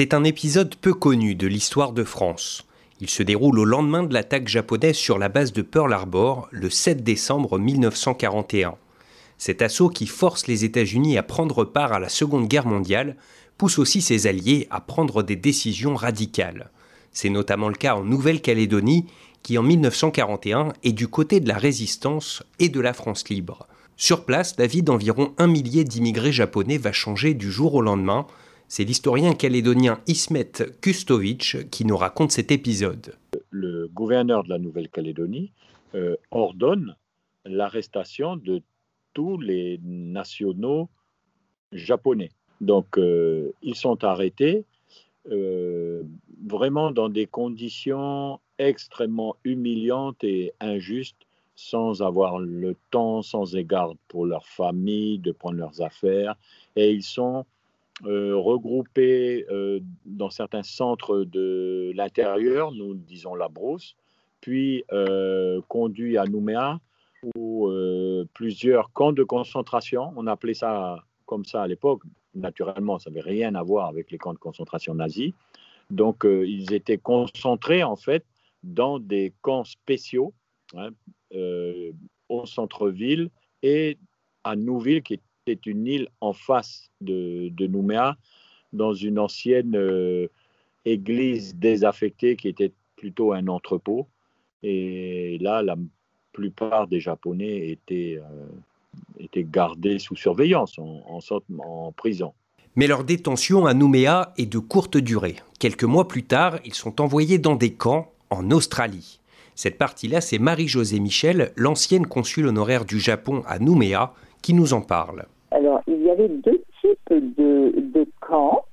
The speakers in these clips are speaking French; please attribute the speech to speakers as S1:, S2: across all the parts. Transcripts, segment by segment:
S1: C'est un épisode peu connu de l'histoire de France. Il se déroule au lendemain de l'attaque japonaise sur la base de Pearl Harbor le 7 décembre 1941. Cet assaut qui force les États-Unis à prendre part à la Seconde Guerre mondiale pousse aussi ses alliés à prendre des décisions radicales. C'est notamment le cas en Nouvelle-Calédonie, qui en 1941 est du côté de la résistance et de la France libre. Sur place, la vie d'environ un millier d'immigrés japonais va changer du jour au lendemain, c'est l'historien calédonien Ismet Kustovic qui nous raconte cet épisode.
S2: Le gouverneur de la Nouvelle-Calédonie euh, ordonne l'arrestation de tous les nationaux japonais. Donc, euh, ils sont arrêtés euh, vraiment dans des conditions extrêmement humiliantes et injustes, sans avoir le temps, sans égard pour leur famille, de prendre leurs affaires. Et ils sont euh, regroupés euh, dans certains centres de l'intérieur, nous disons la brousse, puis euh, conduits à Nouméa, où plusieurs camps de concentration, on appelait ça comme ça à l'époque, naturellement, ça n'avait rien à voir avec les camps de concentration nazis. Donc, ils étaient concentrés, en fait, dans des camps spéciaux hein, au centre-ville et à Nouville, qui est c'est une île en face de, Nouméa, dans une ancienne euh, église désaffectée qui était plutôt un entrepôt. Et là, la plupart des Japonais étaient, euh, gardés sous surveillance, en, en, en prison.
S1: Mais leur détention à Nouméa est de courte durée. Quelques mois plus tard, ils sont envoyés dans des camps en Australie. Cette partie-là, c'est Marie-Josée Michel, l'ancienne consul honoraire du Japon à Nouméa, qui nous en parle.
S3: Alors, il y avait deux types de, de camps.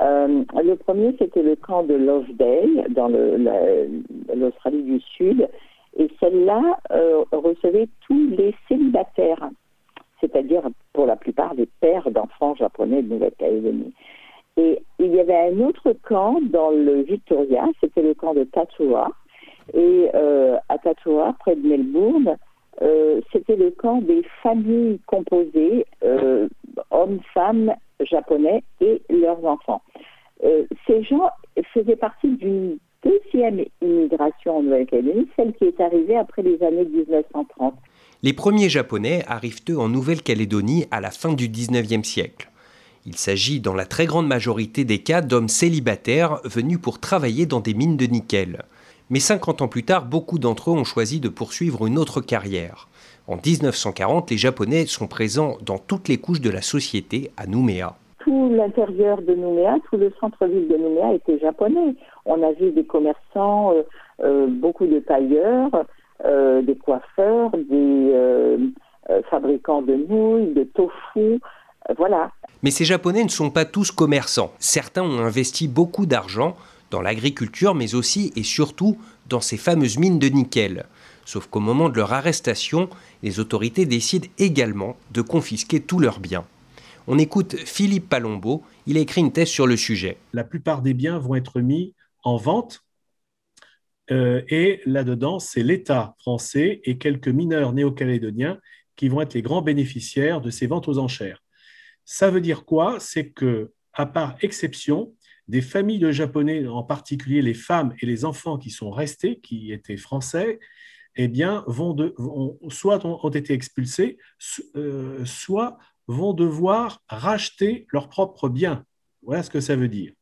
S3: Euh, le premier, c'était le camp de Lovedale, dans l'Australie du Sud, et celle-là euh, recevait tous les célibataires, c'est-à-dire pour la plupart des pères d'enfants japonais de Nouvelle-Calédonie. Et il y avait un autre camp dans le Victoria, c'était le camp de Tatua. Et euh, à Tatua, près de Melbourne, euh, c'était le camp des familles composées, euh, hommes, femmes, japonais et leurs enfants. Euh, ces gens faisaient partie d'une deuxième immigration en Nouvelle-Calédonie, celle qui est arrivée après les années 1930.
S1: Les premiers Japonais arrivent eux en Nouvelle-Calédonie à la fin du 19e siècle. Il s'agit dans la très grande majorité des cas d'hommes célibataires venus pour travailler dans des mines de nickel. Mais 50 ans plus tard, beaucoup d'entre eux ont choisi de poursuivre une autre carrière. En 1940, les Japonais sont présents dans toutes les couches de la société à Nouméa.
S3: Tout l'intérieur de Nouméa, tout le centre-ville de Nouméa était japonais. On a vu des commerçants, euh, euh, beaucoup de tailleurs, euh, des coiffeurs, des fabricants de nouilles, de tofu, voilà.
S1: Mais ces Japonais ne sont pas tous commerçants. Certains ont investi beaucoup d'argent dans l'agriculture, mais aussi et surtout dans ces fameuses mines de nickel. Sauf qu'au moment de leur arrestation, les autorités décident également de confisquer tous leurs biens. On écoute Philippe Palombo, il a écrit une thèse sur le sujet.
S4: La plupart des biens vont être mis en vente euh, et là-dedans, c'est l'État français et quelques mineurs néo-calédoniens qui vont être les grands bénéficiaires de ces ventes aux enchères. Ça veut dire quoi? C'est que, à part exception, des familles de Japonais, en particulier les femmes et les enfants qui sont restés, qui étaient français, eh bien, vont, de, soit ont, été expulsés, euh, soit vont devoir racheter leurs propres biens. Voilà ce que ça veut dire.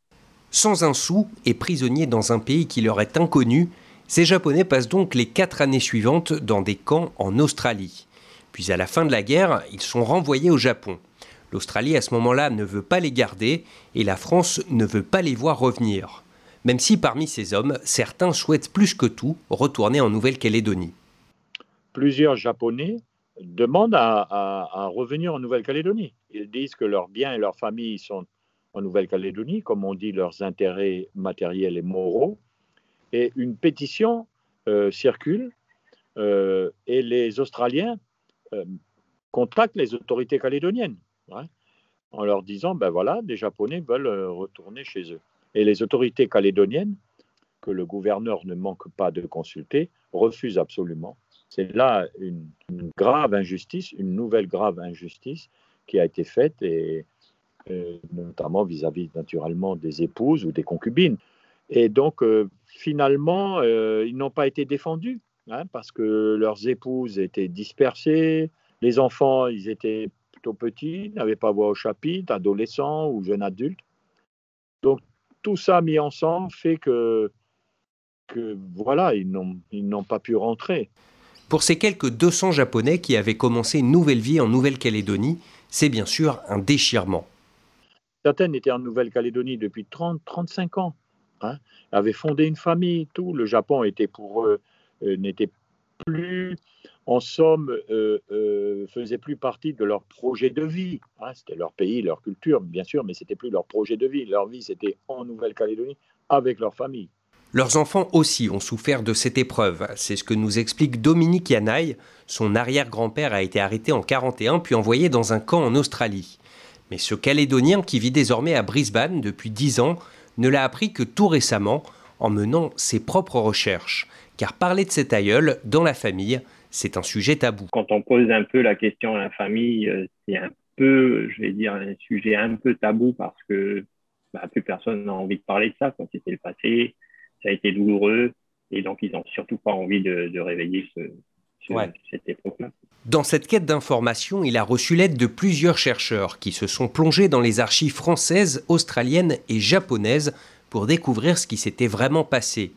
S1: Sans un sou et prisonniers dans un pays qui leur est inconnu, ces Japonais passent donc les quatre années suivantes dans des camps en Australie. Puis à la fin de la guerre, ils sont renvoyés au Japon. L'Australie, à ce moment-là, ne veut pas les garder et la France ne veut pas les voir revenir. Même si parmi ces hommes, certains souhaitent plus que tout retourner en Nouvelle-Calédonie.
S2: Plusieurs Japonais demandent à, revenir en Nouvelle-Calédonie. Ils disent que leurs biens et leurs familles sont en Nouvelle-Calédonie, comme on dit, leurs intérêts matériels et moraux. Et une pétition euh, circule euh, et les Australiens euh, contactent les autorités calédoniennes en leur disant, ben voilà, des Japonais veulent euh, retourner chez eux. Et les autorités calédoniennes, que le gouverneur ne manque pas de consulter, refusent absolument. C'est là une, grave injustice, une nouvelle grave injustice qui a été faite et notamment vis-à-vis naturellement des épouses ou des concubines. Et donc, finalement, ils n'ont pas été défendus hein, parce que leurs épouses étaient dispersées, les enfants, ils étaient plutôt petits, n'avaient pas voix au chapitre, adolescents ou jeunes adultes. Donc, tout ça mis ensemble fait que, que voilà, ils n'ont pas pu rentrer.
S1: Pour ces quelques 200 Japonais qui avaient commencé une nouvelle vie en Nouvelle-Calédonie, c'est bien sûr un déchirement.
S2: Certaines étaient en Nouvelle-Calédonie depuis 30, 35 ans, hein, avaient fondé une famille, tout. Le Japon était pour eux, euh, n'était plus, en somme, euh, euh, faisait plus partie de leur projet de vie. Hein. C'était leur pays, leur culture, bien sûr, mais c'était plus leur projet de vie. Leur vie, c'était en Nouvelle-Calédonie avec leur famille.
S1: Leurs enfants aussi ont souffert de cette épreuve. C'est ce que nous explique Dominique Yanaï. Son arrière-grand-père a été arrêté en 41 puis envoyé dans un camp en Australie. Mais ce Calédonien qui vit désormais à Brisbane depuis 10 ans ne l'a appris que tout récemment en menant ses propres recherches. Car parler de cet aïeul dans la famille, c'est un sujet tabou.
S5: Quand on pose un peu la question à la famille, euh, c'est un peu, je vais dire, un sujet un peu tabou parce que bah, plus personne n'a envie de parler de ça. Quand c'était le passé, ça a été douloureux et donc ils n'ont surtout pas envie de, réveiller cette époque-là.
S1: Dans cette quête d'information, il a reçu l'aide de plusieurs chercheurs qui se sont plongés dans les archives françaises, australiennes et japonaises pour découvrir ce qui s'était vraiment passé.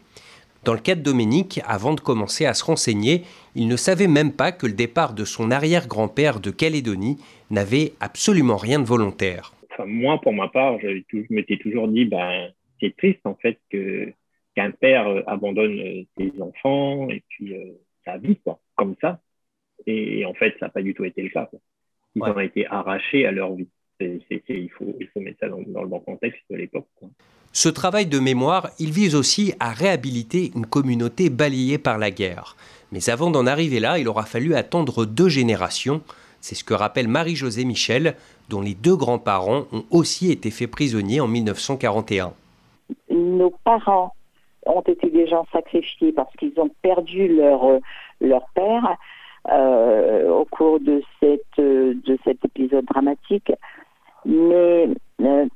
S1: Dans le cas de Dominique, avant de commencer à se renseigner, il ne savait même pas que le départ de son arrière-grand-père de Calédonie n'avait absolument rien de volontaire.
S5: moi, pour ma part, je, m'étais toujours dit, ben, c'est triste en fait que qu'un père euh, abandonne euh, ses enfants et puis euh, sa vie, quoi, comme ça. Et, en fait, ça n'a pas du tout été le cas. Ils ont été arrachés à leur vie. Il, faut, il faut mettre ça dans, le bon contexte de l'époque.
S1: Ce travail de mémoire, il vise aussi à réhabiliter une communauté balayée par la guerre. Mais avant d'en arriver là, il aura fallu attendre deux générations. C'est ce que rappelle Marie-Josée Michel, dont les deux grands-parents ont aussi été faits prisonniers en 1941.
S3: Nos parents ont été des gens sacrifiés parce qu'ils ont perdu leur, euh, leur père euh, au cours de, cette, euh, de cet épisode dramatique. Mais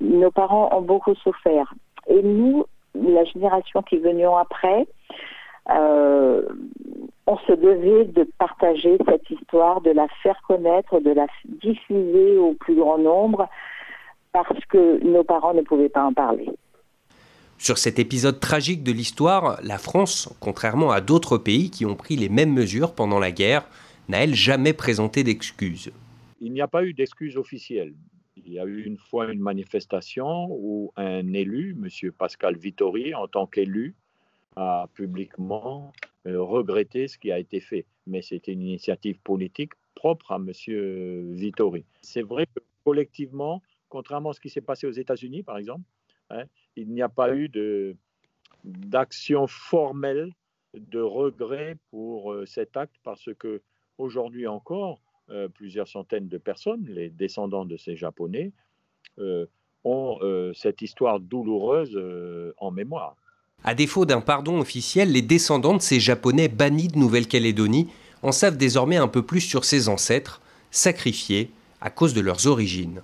S3: nos parents ont beaucoup souffert. Et nous, la génération qui venions après, on se devait de partager cette histoire, de la faire connaître, de la diffuser au plus grand nombre, parce que nos parents ne pouvaient pas en parler.
S1: Sur cet épisode tragique de l'histoire, la France, contrairement à d'autres pays qui ont pris les mêmes mesures pendant la guerre, n'a elle jamais présenté d'excuses.
S2: Il n'y a pas eu d'excuses officielles. Il y a eu une fois une manifestation où un élu, M. Pascal Vittori, en tant qu'élu, a publiquement euh, regretté ce qui a été fait. Mais c'était une initiative politique propre à M. Vittori. C'est vrai que collectivement, contrairement à ce qui s'est passé aux États-Unis, par exemple, hein, il n'y a pas eu d'action formelle de regret pour euh, cet acte parce que aujourd'hui encore, euh, plusieurs centaines de personnes, les descendants de ces Japonais, euh, ont cette histoire douloureuse en mémoire.
S1: À défaut d'un pardon officiel, les descendants de ces Japonais bannis de Nouvelle-Calédonie en savent désormais un peu plus sur ces ancêtres, sacrifiés à cause de leurs origines.